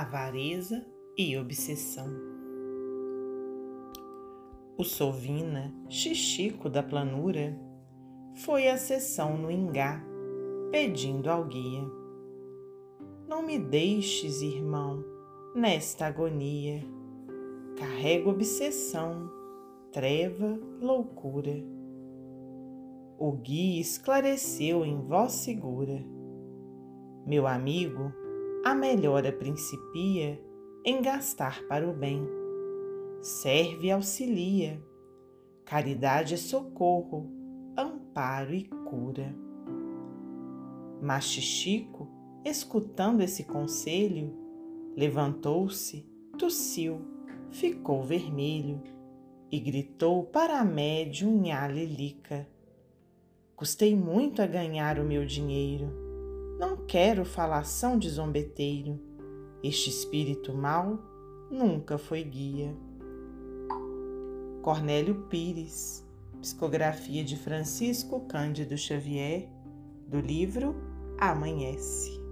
avareza e obsessão. O Sovina, Xixico da planura, foi à sessão no Ingá, pedindo ao guia. Não me deixes, irmão, nesta agonia. Carrego obsessão, treva, loucura. O guia esclareceu em voz segura. Meu amigo, a melhora principia em gastar para o bem. Serve e auxilia. Caridade é socorro, amparo e cura. Machichico, escutando esse conselho, levantou-se, tossiu, ficou vermelho e gritou para a médium Lilica. Custei muito a ganhar o meu dinheiro não quero falação de zombeteiro. Este espírito mau nunca foi guia. Cornélio Pires, psicografia de Francisco Cândido Xavier, do livro Amanhece.